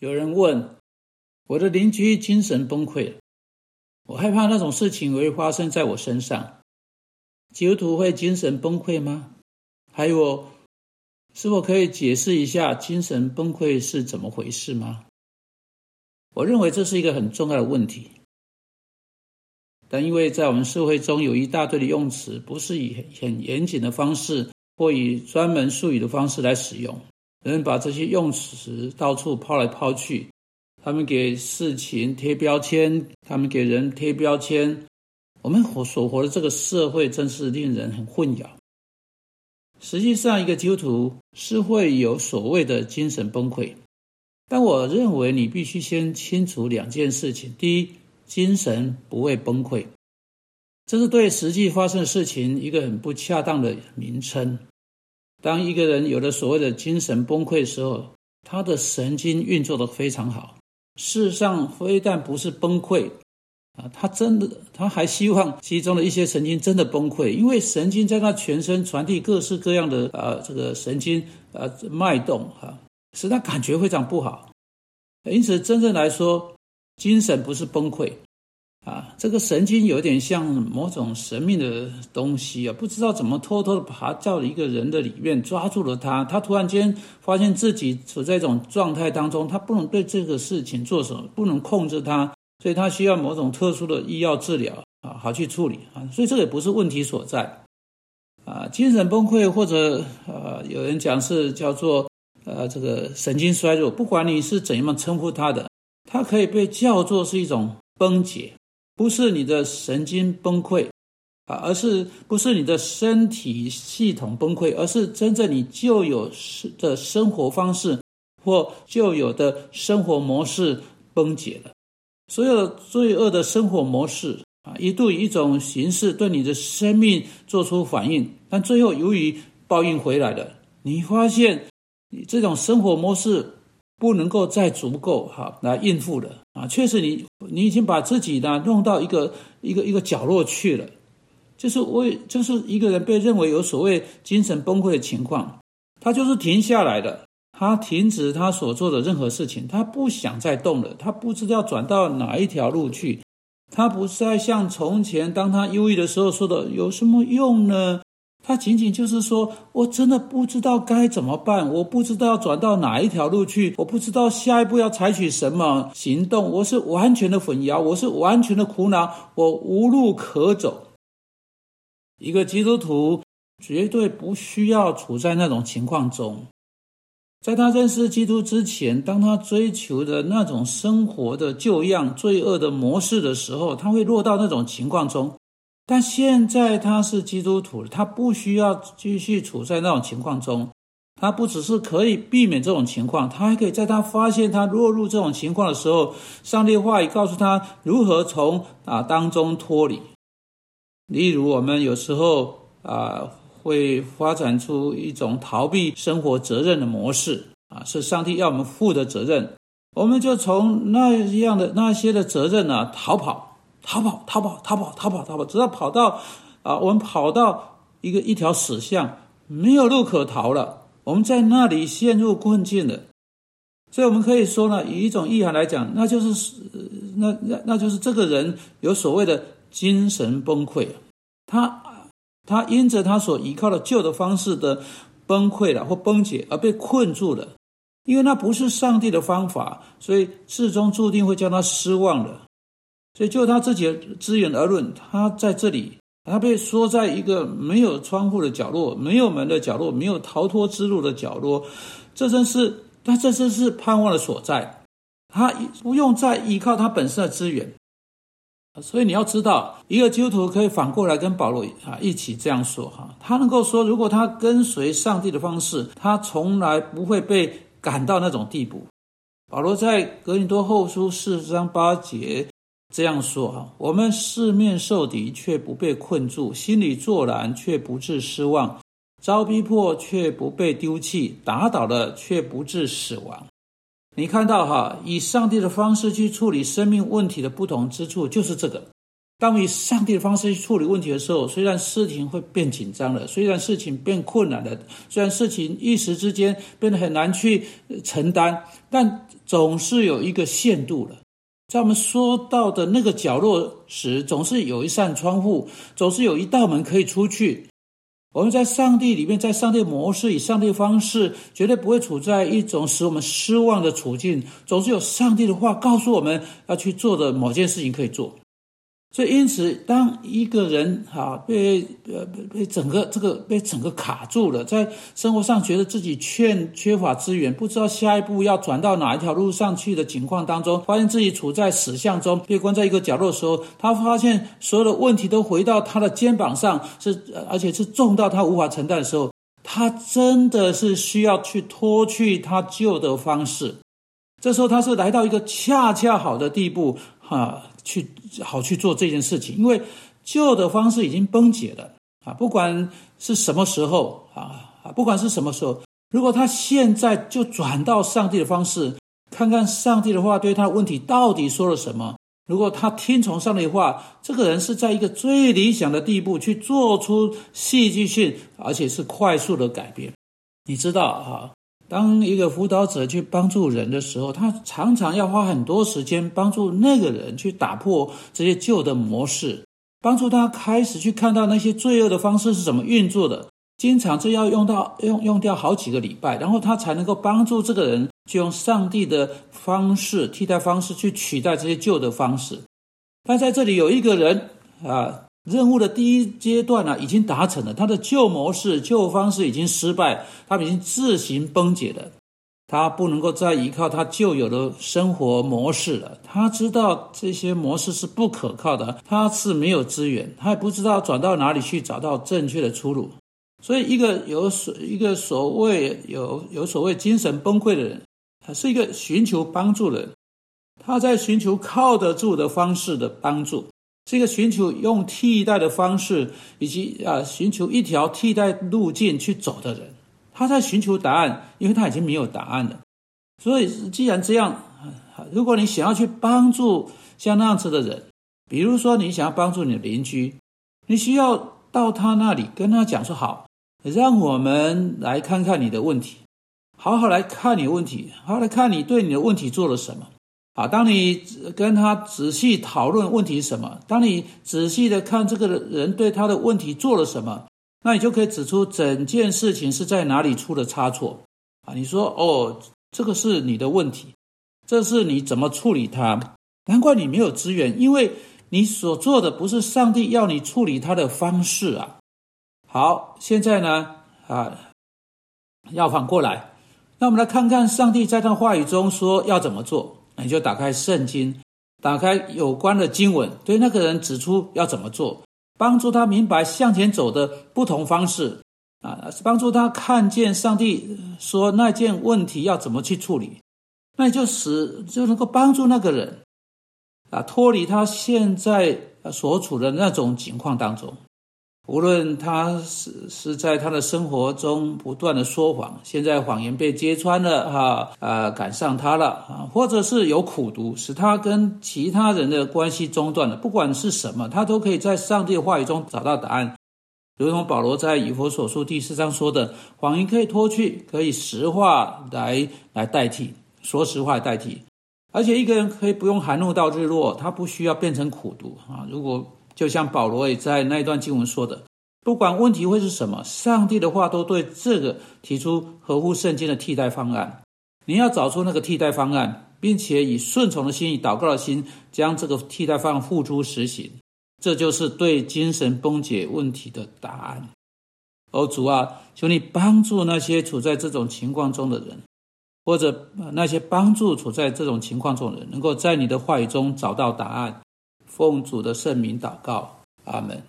有人问我的邻居精神崩溃了，我害怕那种事情会发生在我身上。基督徒会精神崩溃吗？还有，是否可以解释一下精神崩溃是怎么回事吗？我认为这是一个很重要的问题，但因为在我们社会中有一大堆的用词，不是以很严谨的方式或以专门术语的方式来使用。人把这些用词到处抛来抛去，他们给事情贴标签，他们给人贴标签。我们活所活的这个社会真是令人很混淆。实际上，一个基督徒是会有所谓的精神崩溃，但我认为你必须先清楚两件事情：第一，精神不会崩溃，这是对实际发生的事情一个很不恰当的名称。当一个人有了所谓的精神崩溃时候，他的神经运作的非常好。事实上，非但不是崩溃啊，他真的他还希望其中的一些神经真的崩溃，因为神经在他全身传递各式各样的啊这个神经啊脉动哈，使他感觉非常不好。因此，真正来说，精神不是崩溃。这个神经有点像某种神秘的东西啊，不知道怎么偷偷的爬到了一个人的里面，抓住了他。他突然间发现自己处在一种状态当中，他不能对这个事情做什么，不能控制他，所以他需要某种特殊的医药治疗啊，好去处理啊。所以这也不是问题所在啊。精神崩溃或者呃，有人讲是叫做呃这个神经衰弱，不管你是怎样称呼它的，它可以被叫做是一种崩解。不是你的神经崩溃啊，而是不是你的身体系统崩溃，而是真正你旧有的生活方式或旧有的生活模式崩解了。所有罪恶的生活模式啊，一度以一种形式对你的生命做出反应，但最后由于报应回来了，你发现你这种生活模式。不能够再足够哈来应付了啊！确实，你你已经把自己呢弄到一个一个一个角落去了，就是为就是一个人被认为有所谓精神崩溃的情况，他就是停下来了，他停止他所做的任何事情，他不想再动了，他不知道转到哪一条路去，他不再像从前当他忧郁的时候说的有什么用呢？他仅仅就是说，我真的不知道该怎么办，我不知道要转到哪一条路去，我不知道下一步要采取什么行动，我是完全的混淆，我是完全的苦恼，我无路可走。一个基督徒绝对不需要处在那种情况中，在他认识基督之前，当他追求的那种生活的旧样、罪恶的模式的时候，他会落到那种情况中。但现在他是基督徒，他不需要继续处在那种情况中。他不只是可以避免这种情况，他还可以在他发现他落入这种情况的时候，上帝话语告诉他如何从啊当中脱离。例如，我们有时候啊会发展出一种逃避生活责任的模式啊，是上帝要我们负的责任，我们就从那样的那些的责任呢逃跑。逃跑，逃跑，逃跑，逃跑，逃跑，直到跑到啊，我们跑到一个一条死巷，没有路可逃了，我们在那里陷入困境了。所以，我们可以说呢，以一种意涵来讲，那就是那那那就是这个人有所谓的精神崩溃，他他因着他所依靠的旧的方式的崩溃了或崩解而被困住了，因为那不是上帝的方法，所以至终注定会叫他失望了。所以，就他自己的资源而论，他在这里，他被缩在一个没有窗户的角落、没有门的角落、没有逃脱之路的角落。这真是他这真是盼望的所在。他不用再依靠他本身的资源。所以你要知道，一个基督徒可以反过来跟保罗啊一起这样说哈，他能够说，如果他跟随上帝的方式，他从来不会被赶到那种地步。保罗在格林多后书四章八节。这样说哈，我们四面受敌却不被困住，心里作难却不致失望，遭逼迫却不被丢弃，打倒了却不致死亡。你看到哈，以上帝的方式去处理生命问题的不同之处就是这个。当以上帝的方式去处理问题的时候，虽然事情会变紧张了，虽然事情变困难了，虽然事情一时之间变得很难去承担，但总是有一个限度了。在我们说到的那个角落时，总是有一扇窗户，总是有一道门可以出去。我们在上帝里面，在上帝模式以上帝方式，绝对不会处在一种使我们失望的处境。总是有上帝的话告诉我们要去做的某件事情可以做。所以，因此，当一个人哈被呃被整个这个被整个卡住了，在生活上觉得自己缺缺乏资源，不知道下一步要转到哪一条路上去的情况当中，发现自己处在死巷中，被关在一个角落的时候，他发现所有的问题都回到他的肩膀上，是而且是重到他无法承担的时候，他真的是需要去脱去他旧的方式。这时候，他是来到一个恰恰好的地步，哈。去好去做这件事情，因为旧的方式已经崩解了啊！不管是什么时候啊啊，不管是什么时候，如果他现在就转到上帝的方式，看看上帝的话对他的问题到底说了什么。如果他听从上帝的话，这个人是在一个最理想的地步去做出戏剧性而且是快速的改变。你知道啊？当一个辅导者去帮助人的时候，他常常要花很多时间帮助那个人去打破这些旧的模式，帮助他开始去看到那些罪恶的方式是怎么运作的。经常这要用到用用掉好几个礼拜，然后他才能够帮助这个人去用上帝的方式替代方式去取代这些旧的方式。但在这里有一个人啊。任务的第一阶段呢，已经达成了。他的旧模式、旧方式已经失败，他已经自行崩解了。他不能够再依靠他旧有的生活模式了。他知道这些模式是不可靠的，他是没有资源，他也不知道转到哪里去找到正确的出路。所以，一个有所一个所谓有有所谓精神崩溃的人，他是一个寻求帮助的人，他在寻求靠得住的方式的帮助。这个寻求用替代的方式，以及啊寻求一条替代路径去走的人，他在寻求答案，因为他已经没有答案了。所以，既然这样，如果你想要去帮助像那样子的人，比如说你想要帮助你的邻居，你需要到他那里跟他讲说：“好，让我们来看看你的问题，好好来看你的问题，好好来看你对你的问题做了什么。”啊，当你跟他仔细讨论问题什么，当你仔细的看这个人对他的问题做了什么，那你就可以指出整件事情是在哪里出了差错。啊，你说哦，这个是你的问题，这是你怎么处理它？难怪你没有资源，因为你所做的不是上帝要你处理他的方式啊。好，现在呢，啊，要反过来，那我们来看看上帝在他话语中说要怎么做。你就打开圣经，打开有关的经文，对那个人指出要怎么做，帮助他明白向前走的不同方式啊，帮助他看见上帝说那件问题要怎么去处理，那你就使就能够帮助那个人啊脱离他现在所处的那种情况当中。无论他是是在他的生活中不断的说谎，现在谎言被揭穿了，哈啊赶上他了啊，或者是有苦读，使他跟其他人的关系中断了。不管是什么，他都可以在上帝的话语中找到答案。如同保罗在以弗所书第四章说的：“谎言可以脱去，可以实话来来代替，说实话代替。而且一个人可以不用含怒到日落，他不需要变成苦读啊。如果就像保罗也在那一段经文说的，不管问题会是什么，上帝的话都对这个提出合乎圣经的替代方案。你要找出那个替代方案，并且以顺从的心、以祷告的心，将这个替代方案付诸实行，这就是对精神崩解问题的答案。哦，主啊，求你帮助那些处在这种情况中的人，或者那些帮助处在这种情况中的人，能够在你的话语中找到答案。奉主的圣名祷告，阿门。